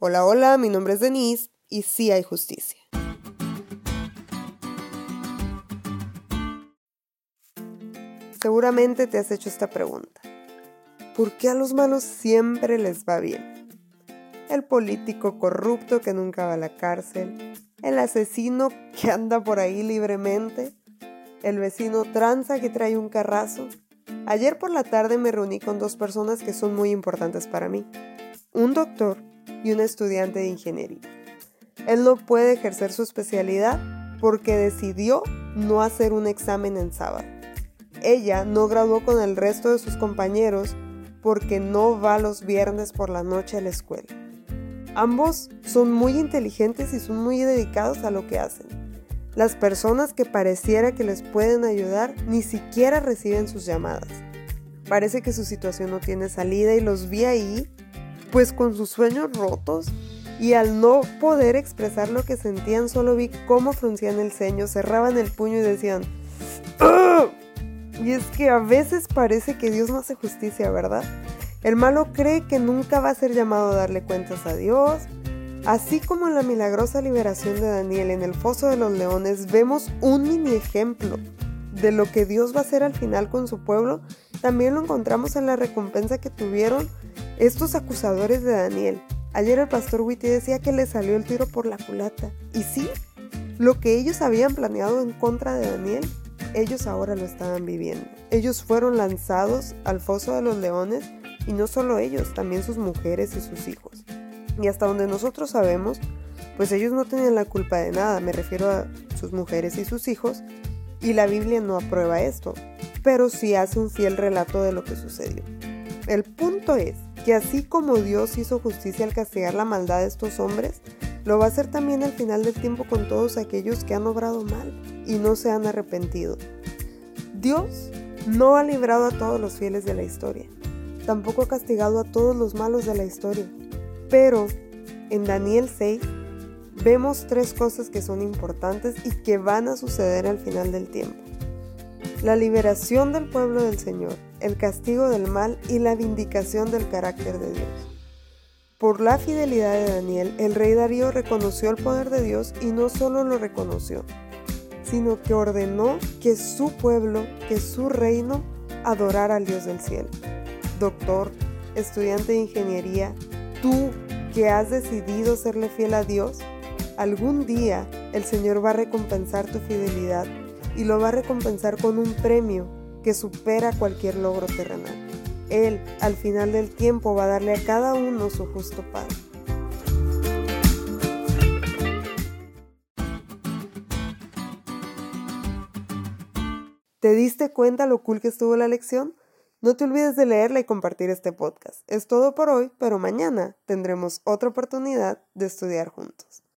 Hola, hola, mi nombre es Denise y sí hay justicia. Seguramente te has hecho esta pregunta. ¿Por qué a los malos siempre les va bien? El político corrupto que nunca va a la cárcel, el asesino que anda por ahí libremente, el vecino tranza que trae un carrazo. Ayer por la tarde me reuní con dos personas que son muy importantes para mí. Un doctor y un estudiante de ingeniería. Él no puede ejercer su especialidad porque decidió no hacer un examen en sábado. Ella no graduó con el resto de sus compañeros porque no va los viernes por la noche a la escuela. Ambos son muy inteligentes y son muy dedicados a lo que hacen. Las personas que pareciera que les pueden ayudar ni siquiera reciben sus llamadas. Parece que su situación no tiene salida y los vi ahí pues con sus sueños rotos y al no poder expresar lo que sentían solo vi cómo fruncían el ceño, cerraban el puño y decían Y es que a veces parece que Dios no hace justicia, ¿verdad? El malo cree que nunca va a ser llamado a darle cuentas a Dios. Así como en la milagrosa liberación de Daniel en el foso de los leones, vemos un mini ejemplo de lo que Dios va a hacer al final con su pueblo, también lo encontramos en la recompensa que tuvieron estos acusadores de Daniel. Ayer el pastor Witty decía que le salió el tiro por la culata. Y sí, lo que ellos habían planeado en contra de Daniel, ellos ahora lo estaban viviendo. Ellos fueron lanzados al foso de los leones y no solo ellos, también sus mujeres y sus hijos. Y hasta donde nosotros sabemos, pues ellos no tenían la culpa de nada, me refiero a sus mujeres y sus hijos, y la Biblia no aprueba esto, pero sí hace un fiel relato de lo que sucedió. El punto es que así como Dios hizo justicia al castigar la maldad de estos hombres, lo va a hacer también al final del tiempo con todos aquellos que han obrado mal y no se han arrepentido. Dios no ha librado a todos los fieles de la historia, tampoco ha castigado a todos los malos de la historia, pero en Daniel 6 vemos tres cosas que son importantes y que van a suceder al final del tiempo. La liberación del pueblo del Señor el castigo del mal y la vindicación del carácter de Dios. Por la fidelidad de Daniel, el rey Darío reconoció el poder de Dios y no solo lo reconoció, sino que ordenó que su pueblo, que su reino, adorara al Dios del cielo. Doctor, estudiante de ingeniería, tú que has decidido serle fiel a Dios, algún día el Señor va a recompensar tu fidelidad y lo va a recompensar con un premio que supera cualquier logro terrenal. Él, al final del tiempo, va a darle a cada uno su justo pago. ¿Te diste cuenta lo cool que estuvo la lección? No te olvides de leerla y compartir este podcast. Es todo por hoy, pero mañana tendremos otra oportunidad de estudiar juntos.